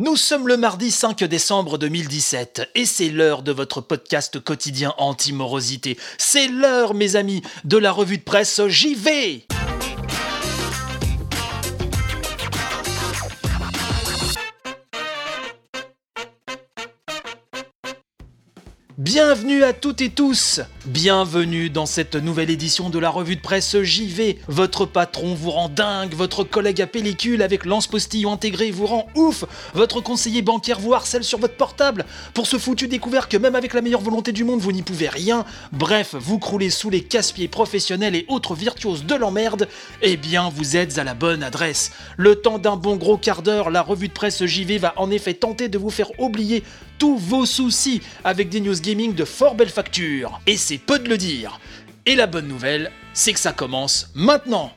Nous sommes le mardi 5 décembre 2017 et c'est l'heure de votre podcast quotidien anti-morosité. C'est l'heure, mes amis, de la revue de presse J'y vais Bienvenue à toutes et tous Bienvenue dans cette nouvelle édition de la revue de presse JV. Votre patron vous rend dingue, votre collègue à pellicule avec lance-postillon intégré vous rend ouf, votre conseiller bancaire vous harcèle sur votre portable pour ce foutu découvert que même avec la meilleure volonté du monde vous n'y pouvez rien. Bref, vous croulez sous les casse-pieds professionnels et autres virtuoses de l'emmerde, eh bien vous êtes à la bonne adresse. Le temps d'un bon gros quart d'heure, la revue de presse JV va en effet tenter de vous faire oublier tous vos soucis avec des news gaming de fort belle facture. Et c'est peu de le dire. Et la bonne nouvelle, c'est que ça commence maintenant.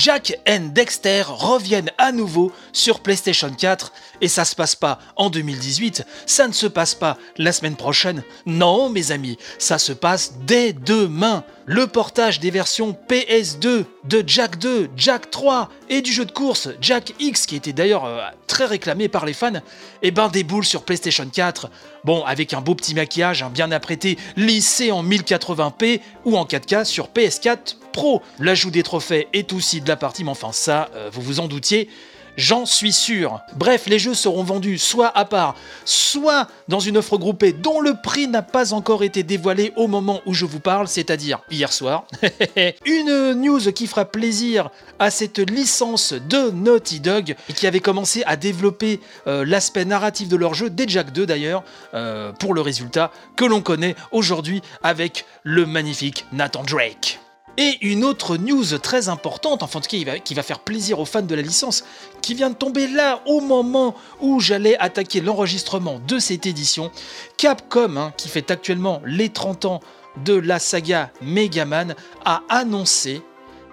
Jack et Dexter reviennent à nouveau sur PlayStation 4 et ça se passe pas en 2018, ça ne se passe pas la semaine prochaine. Non, mes amis, ça se passe dès demain. Le portage des versions PS2 de Jack 2, Jack 3 et du jeu de course Jack X qui était d'ailleurs euh, très réclamé par les fans, et eh ben déboule sur PlayStation 4. Bon, avec un beau petit maquillage, un bien apprêté, lissé en 1080p ou en 4K sur PS4 Pro. L'ajout des trophées est aussi de la partie, mais enfin ça, euh, vous vous en doutiez. J'en suis sûr. Bref, les jeux seront vendus soit à part, soit dans une offre groupée dont le prix n'a pas encore été dévoilé au moment où je vous parle, c'est-à-dire hier soir. une news qui fera plaisir à cette licence de Naughty Dog qui avait commencé à développer euh, l'aspect narratif de leur jeu, dès Jack 2 d'ailleurs, euh, pour le résultat que l'on connaît aujourd'hui avec le magnifique Nathan Drake. Et une autre news très importante, enfin en tout cas qui va, faire plaisir aux fans de la licence, qui vient de tomber là au moment où j'allais attaquer l'enregistrement de cette édition. Capcom, hein, qui fait actuellement les 30 ans de la saga Mega Man, a annoncé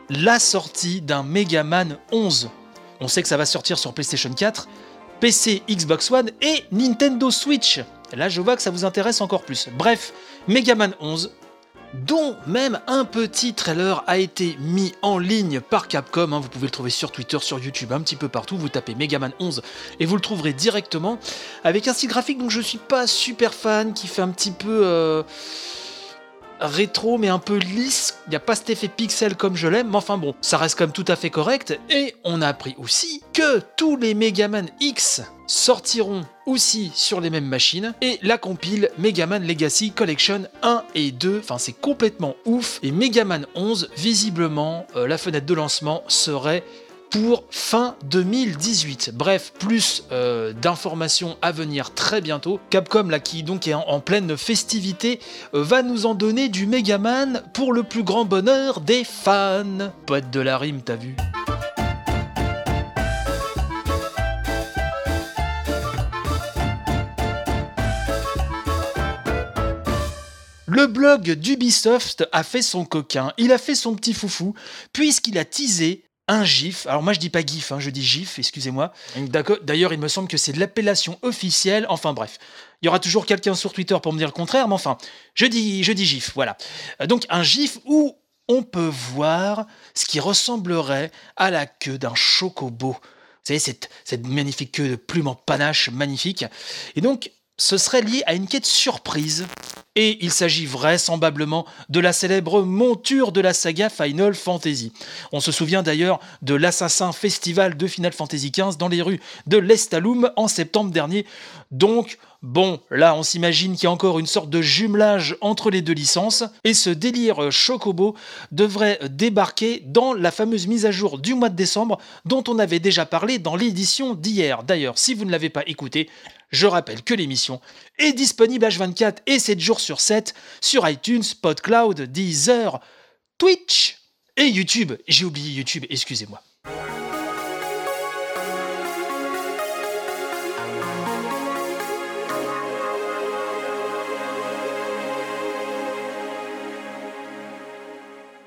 la sortie d'un Mega Man 11. On sait que ça va sortir sur PlayStation 4, PC, Xbox One et Nintendo Switch. Là, je vois que ça vous intéresse encore plus. Bref, Mega Man 11 dont même un petit trailer a été mis en ligne par Capcom. Hein. vous pouvez le trouver sur Twitter, sur YouTube, un petit peu partout. Vous tapez Megaman 11 et vous le trouverez directement. Avec un style graphique dont je suis pas super fan, qui fait un petit peu. Euh, rétro mais un peu lisse, il n'y a pas cet effet pixel comme je l'aime, mais enfin bon, ça reste quand même tout à fait correct. Et on a appris aussi que tous les Megaman X sortiront aussi sur les mêmes machines et la compile Megaman Legacy Collection 1 et 2, enfin c'est complètement ouf et Megaman 11 visiblement euh, la fenêtre de lancement serait pour fin 2018. Bref, plus euh, d'informations à venir très bientôt. Capcom, là, qui donc est en, pleine festivité, euh, va nous en donner du Megaman pour le plus grand bonheur des fans. Poète de la rime, t'as vu Le blog d'Ubisoft a fait son coquin, il a fait son petit foufou, puisqu'il a teasé un GIF. Alors moi je dis pas GIF, hein, je dis GIF, excusez-moi. D'ailleurs il me semble que c'est l'appellation officielle. Enfin bref, il y aura toujours quelqu'un sur Twitter pour me dire le contraire, mais enfin, je dis, je dis GIF, voilà. Euh, donc un GIF où on peut voir ce qui ressemblerait à la queue d'un chocobo. Vous savez, cette, cette magnifique queue de plume en panache magnifique. Et donc, ce serait lié à une quête surprise et il s'agit vraisemblablement de la célèbre monture de la saga Final Fantasy. On se souvient d'ailleurs de l'Assassin Festival de Final Fantasy XV dans les rues de l'Estaloum en septembre dernier. Donc, Bon, là on s'imagine qu'il y a encore une sorte de jumelage entre les deux licences, et ce délire Chocobo devrait débarquer dans la fameuse mise à jour du mois de décembre dont on avait déjà parlé dans l'édition d'hier. D'ailleurs, si vous ne l'avez pas écouté, je rappelle que l'émission est disponible H24 et 7 jours sur 7 sur iTunes, PodCloud, Deezer, Twitch et YouTube. J'ai oublié YouTube, excusez-moi.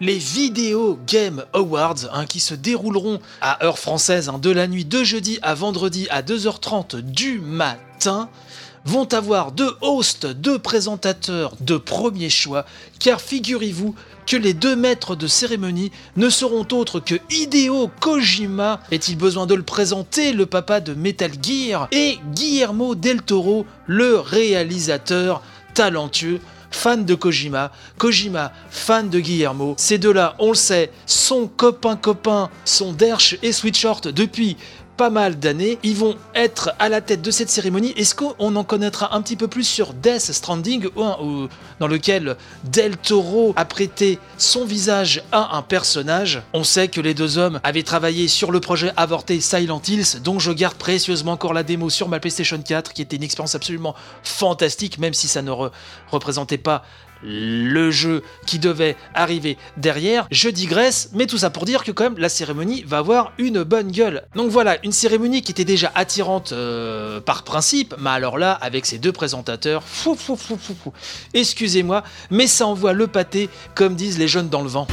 Les Video Game Awards hein, qui se dérouleront à heure française hein, de la nuit de jeudi à vendredi à 2h30 du matin vont avoir deux hosts, deux présentateurs de premier choix, car figurez-vous que les deux maîtres de cérémonie ne seront autres que Hideo Kojima, est-il besoin de le présenter, le papa de Metal Gear, et Guillermo del Toro, le réalisateur talentueux fan de Kojima, Kojima, fan de Guillermo. Ces deux-là, on le sait, sont copains-copains, sont Dersh et Sweetshort depuis pas mal d'années. Ils vont être à la tête de cette cérémonie. Est-ce qu'on en connaîtra un petit peu plus sur Death Stranding, dans lequel Del Toro a prêté son visage à un personnage? On sait que les deux hommes avaient travaillé sur le projet avorté Silent Hills, dont je garde précieusement encore la démo sur ma PlayStation 4, qui était une expérience absolument fantastique, même si ça ne représentait pas le jeu qui devait arriver derrière. Je digresse, mais tout ça pour dire que quand même la cérémonie va avoir une bonne gueule. Donc voilà, une cérémonie qui était déjà attirante euh, par principe, mais alors là, avec ces deux présentateurs, fou. Excusez-moi, mais ça envoie le pâté, comme disent les jeunes dans le vent.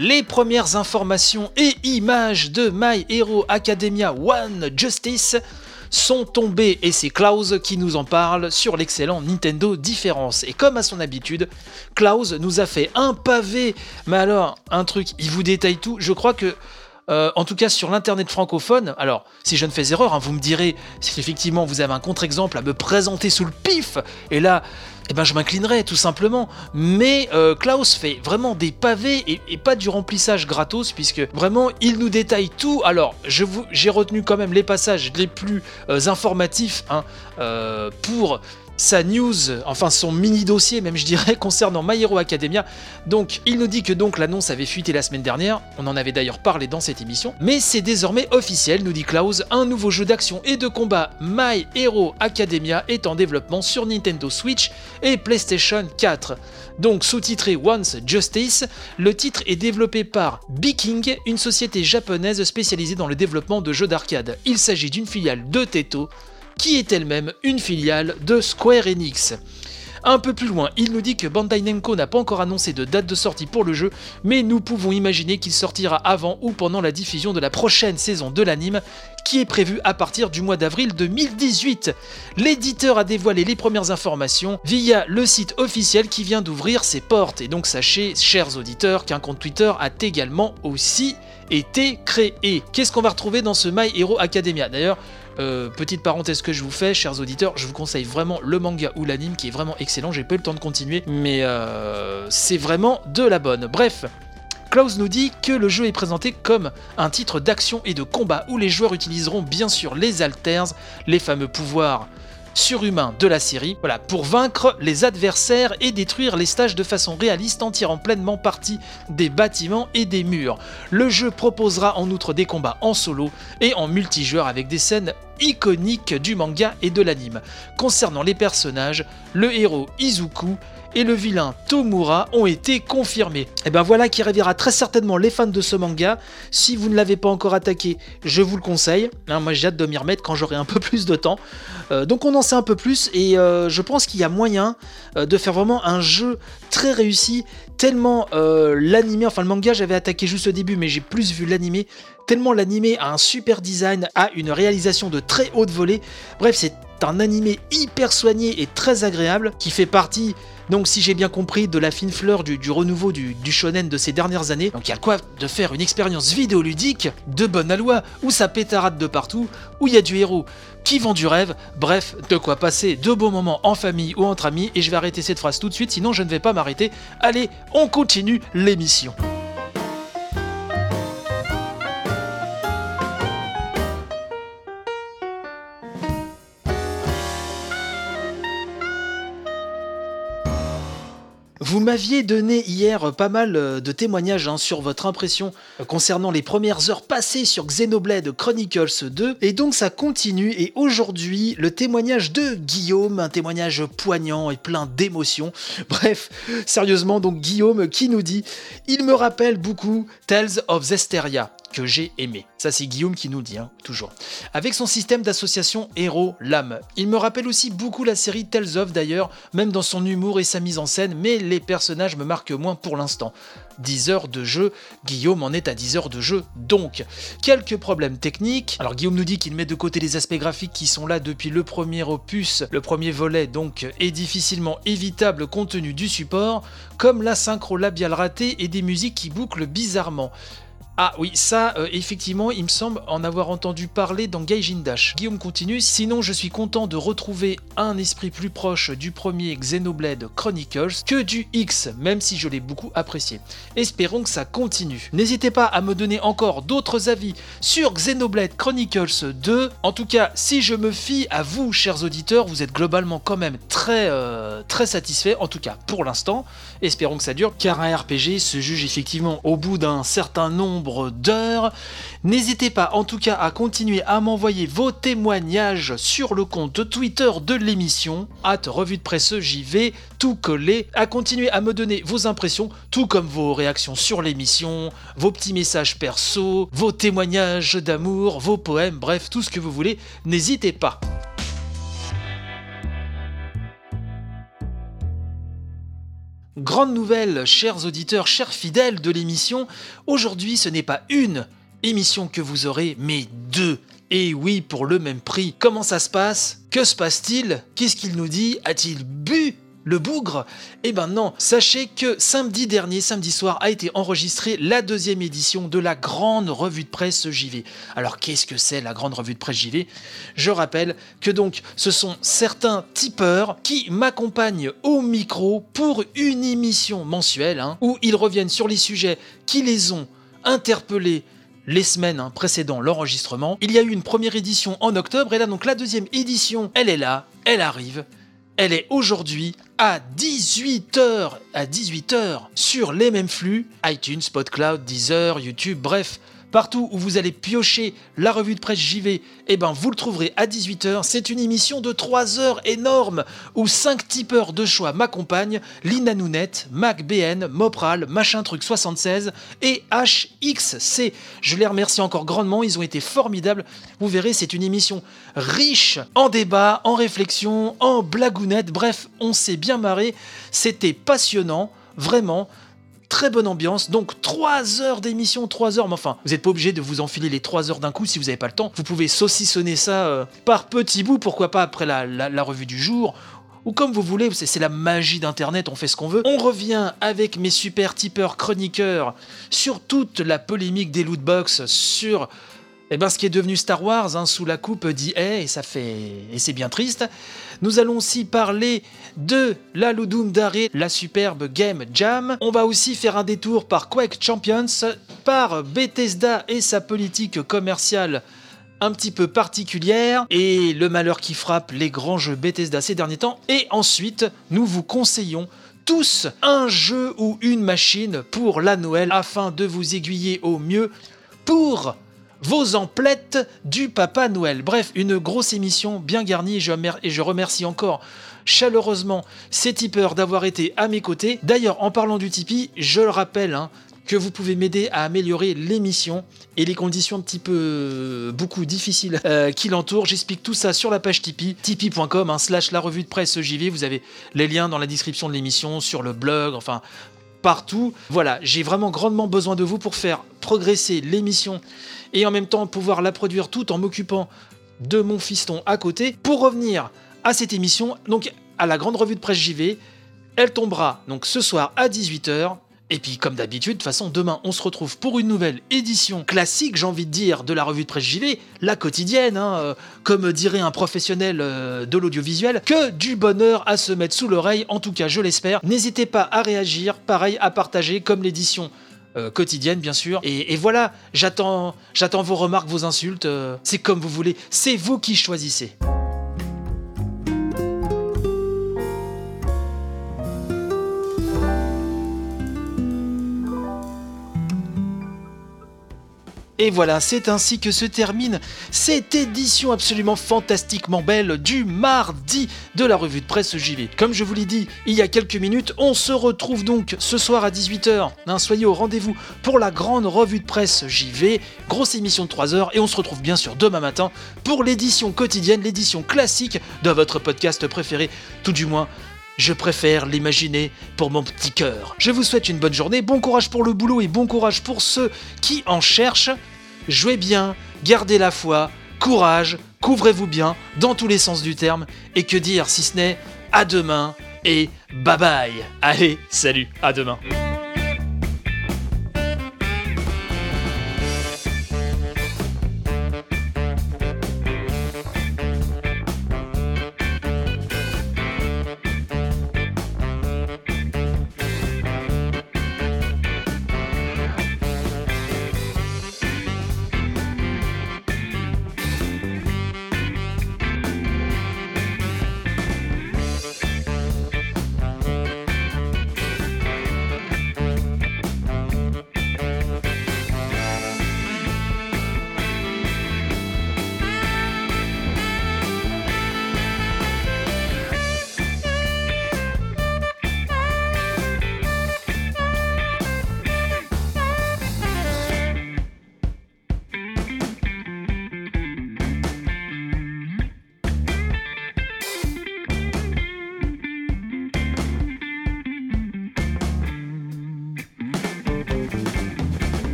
les premières informations et images de My Hero Academia One Justice sont tombées et c'est Klaus qui nous en parle sur l'excellent Nintendo Difference. Et comme à son habitude, Klaus nous a fait un pavé, mais alors un truc, il vous détaille tout. Je crois que euh, en tout cas sur l'internet francophone, alors si je ne fais erreur, hein, vous me direz si effectivement vous avez un contre-exemple à me présenter sous le pif, et là eh ben je m'inclinerai tout simplement. Mais euh, Klaus fait vraiment des pavés et, pas du remplissage gratos, puisque vraiment il nous détaille tout. Alors, j'ai retenu quand même les passages les plus euh, informatifs hein, pour sa news, enfin son mini dossier même je dirais concernant My Hero Academia. Donc il nous dit que l'annonce avait fuité la semaine dernière, on en avait d'ailleurs parlé dans cette émission, mais c'est désormais officiel, nous dit Klaus, un nouveau jeu d'action et de combat My Hero Academia est en développement sur Nintendo Switch et PlayStation 4. Donc sous-titré Once Justice, le titre est développé par Biking, une société japonaise spécialisée dans le développement de jeux d'arcade. Il s'agit d'une filiale de Teto, qui est elle-même une filiale de Square Enix. Un peu plus loin, il nous dit que Bandai Namco n'a pas encore annoncé de date de sortie pour le jeu, mais nous pouvons imaginer qu'il sortira avant ou pendant la diffusion de la prochaine saison de l'anime, qui est prévue à partir du mois d'avril 2018. L'éditeur a dévoilé les premières informations via le site officiel qui vient d'ouvrir ses portes, et donc sachez, chers auditeurs, qu'un compte Twitter a également aussi été créé. Qu'est-ce qu'on va retrouver dans ce My Hero Academia? D'ailleurs, euh, petite parenthèse que je vous fais, chers auditeurs, je vous conseille vraiment le manga ou l'anime qui est vraiment excellent. J'ai pas eu le temps de continuer, mais euh, c'est vraiment de la bonne. Bref. Klaus nous dit que le jeu est présenté comme un titre d'action et de combat où les joueurs utiliseront bien sûr les alters, les fameux pouvoirs surhumain de la série, pour vaincre les adversaires et détruire les stages de façon réaliste en tirant pleinement parti des bâtiments et des murs. Le jeu proposera en outre des combats en solo et en multijoueur avec des scènes iconiques du manga et de l'anime. Concernant les personnages, le héros Izuku et le vilain Tomura ont été confirmés. Et ben voilà qui ravira très certainement les fans de ce manga. Si vous ne l'avez pas encore attaqué, je vous le conseille. Hein, moi j'ai hâte de m'y remettre quand j'aurai un peu plus de temps. Euh, donc on en sait un peu plus et euh, je pense qu'il y a moyen euh, de faire vraiment un jeu très réussi. Tellement l'animé, enfin le manga j'avais attaqué juste au début mais j'ai plus vu l'animé. Tellement l'animé a un super design, a une réalisation de très haute volée. Bref c'est un animé hyper soigné et très agréable qui fait partie donc si j'ai bien compris, de la fine fleur du, renouveau du, shonen de ces dernières années. Donc il y a quoi de faire une expérience vidéoludique de bonne aloi, où ça pétarade de partout, où il y a du héros qui vend du rêve, bref, de quoi passer de beaux moments en famille ou entre amis, et je vais arrêter cette phrase tout de suite, sinon je ne vais pas m'arrêter. Allez, on continue l'émission. Vous m'aviez donné hier pas mal euh, de témoignages hein, sur votre impression euh, concernant les premières heures passées sur Xenoblade Chronicles 2, et donc ça continue, et aujourd'hui, le témoignage de Guillaume, un témoignage poignant et plein d'émotions. Bref, sérieusement, donc Guillaume qui nous dit « Il me rappelle beaucoup Tales of Zesteria. Que j'ai aimé. Ça, c'est Guillaume qui nous dit, hein, toujours. Avec son système d'association héros-lame. Il me rappelle aussi beaucoup la série Tales of d'ailleurs, même dans son humour et sa mise en scène, mais les personnages me marquent moins pour l'instant. 10 heures de jeu, Guillaume en est à 10 heures de jeu, donc quelques problèmes techniques. Alors Guillaume nous dit qu'il met de côté les aspects graphiques qui sont là depuis le premier opus, le premier volet donc est difficilement évitable compte tenu du support, comme la synchro labiale ratée et des musiques qui bouclent bizarrement. Ah oui, ça, euh, effectivement, il me semble en avoir entendu parler dans Gaijin Dash. Guillaume continue, sinon je suis content de retrouver un esprit plus proche du premier Xenoblade Chronicles que du X, même si je l'ai beaucoup apprécié. Espérons que ça continue. N'hésitez pas à me donner encore d'autres avis sur Xenoblade Chronicles 2. En tout cas, si je me fie à vous, chers auditeurs, vous êtes globalement quand même très, euh, très satisfaits, en tout cas pour l'instant. Espérons que ça dure, car un RPG se juge effectivement au bout d'un certain nombre d'heures. N'hésitez pas en tout cas à continuer à m'envoyer vos témoignages sur le compte Twitter de l'émission, hâte revue de presse JV, tout collé, à continuer à me donner vos impressions, tout comme vos réactions sur l'émission, vos petits messages perso, vos témoignages d'amour, vos poèmes, bref, tout ce que vous voulez, n'hésitez pas. Grande nouvelle, chers auditeurs, chers fidèles de l'émission, aujourd'hui ce n'est pas une émission que vous aurez, mais deux. Et oui, pour le même prix. Comment ça se passe? Que se passe-t-il? Qu'est-ce qu'il nous dit? A-t-il bu le bougre Eh ben non, sachez que samedi dernier, samedi soir, a été enregistrée la deuxième édition de la grande revue de presse JV. Alors qu'est-ce que c'est la grande revue de presse JV Je rappelle que donc ce sont certains tipeurs qui m'accompagnent au micro pour une émission mensuelle hein, où ils reviennent sur les sujets qui les ont interpellés les semaines hein, précédant l'enregistrement. Il y a eu une première édition en octobre et là donc la deuxième édition, elle est là, elle arrive elle est aujourd'hui à 18h, à 18h sur les mêmes flux, iTunes, PodCloud, Deezer, YouTube, bref, Partout où vous allez piocher la revue de presse JV, eh ben vous le trouverez à 18h. C'est une émission de 3 heures énorme où 5 tipeurs de choix m'accompagnent Lina Nounette, MacBN, Mopral, Machin Truc 76 et HXC. Je les remercie encore grandement, ils ont été formidables. Vous verrez, c'est une émission riche en débat, en réflexion, en blagounette. Bref, on s'est bien marré. C'était passionnant, vraiment très bonne ambiance. Donc 3 heures d'émission, 3 heures, mais enfin, vous n'êtes pas obligé de vous enfiler les 3 heures d'un coup si vous n'avez pas le temps. Vous pouvez saucissonner ça euh, par petits bouts, pourquoi pas après la, revue du jour ou comme vous voulez, c'est la magie d'Internet, on fait ce qu'on veut. On revient avec mes super tipeurs chroniqueurs sur toute la polémique des lootbox, sur eh ben, ce qui est devenu Star Wars hein, sous la coupe d'EA, et ça fait. et c'est bien triste. Nous allons aussi parler de la Ludum Dare, la superbe Game Jam. On va aussi faire un détour par Quake Champions, par Bethesda et sa politique commerciale un petit peu particulière et le malheur qui frappe les grands jeux Bethesda ces derniers temps. Et ensuite, nous vous conseillons tous un jeu ou une machine pour la Noël afin de vous aiguiller au mieux pour vos emplettes du Papa Noël. Bref, une grosse émission bien garnie et je, remercie encore chaleureusement ces tipeurs d'avoir été à mes côtés. D'ailleurs, en parlant du Tipeee, je le rappelle, hein, que vous pouvez m'aider à améliorer l'émission et les conditions un petit peu euh, beaucoup difficiles euh, qui l'entourent. J'explique tout ça sur la page Tipeee, tipeee.com, hein, slash la revue de presse JV. Vous avez les liens dans la description de l'émission, sur le blog, enfin partout. Voilà, j'ai vraiment grandement besoin de vous pour faire progresser l'émission et en même temps pouvoir la produire tout en m'occupant de mon fiston à côté. Pour revenir à cette émission, donc à la grande revue de presse JV, elle tombera donc ce soir à 18h. Et puis comme d'habitude, de toute façon, demain on se retrouve pour une nouvelle édition classique, j'ai envie de dire, de la revue de presse JV, la quotidienne, hein, euh, comme dirait un professionnel euh, de l'audiovisuel, que du bonheur à se mettre sous l'oreille, en tout cas je l'espère. N'hésitez pas à réagir, pareil à partager comme l'édition euh, quotidienne bien sûr. Et, voilà, j'attends, j'attends vos remarques, vos insultes. c'est comme vous voulez. C'est vous qui choisissez. Et voilà, c'est ainsi que se termine cette édition absolument fantastiquement belle du mardi de la revue de presse JV. Comme je vous l'ai dit il y a quelques minutes, on se retrouve donc ce soir à 18h. Hein, soyez au rendez-vous pour la grande revue de presse JV, grosse émission de 3 heures, et on se retrouve bien sûr demain matin pour l'édition quotidienne, l'édition classique de votre podcast préféré, tout du moins je préfère l'imaginer pour mon petit cœur. Je vous souhaite une bonne journée, bon courage pour le boulot et bon courage pour ceux qui en cherchent. Jouez bien, gardez la foi, courage, couvrez-vous bien dans tous les sens du terme. Et que dire si ce n'est à demain et bye bye. Allez, salut, à demain.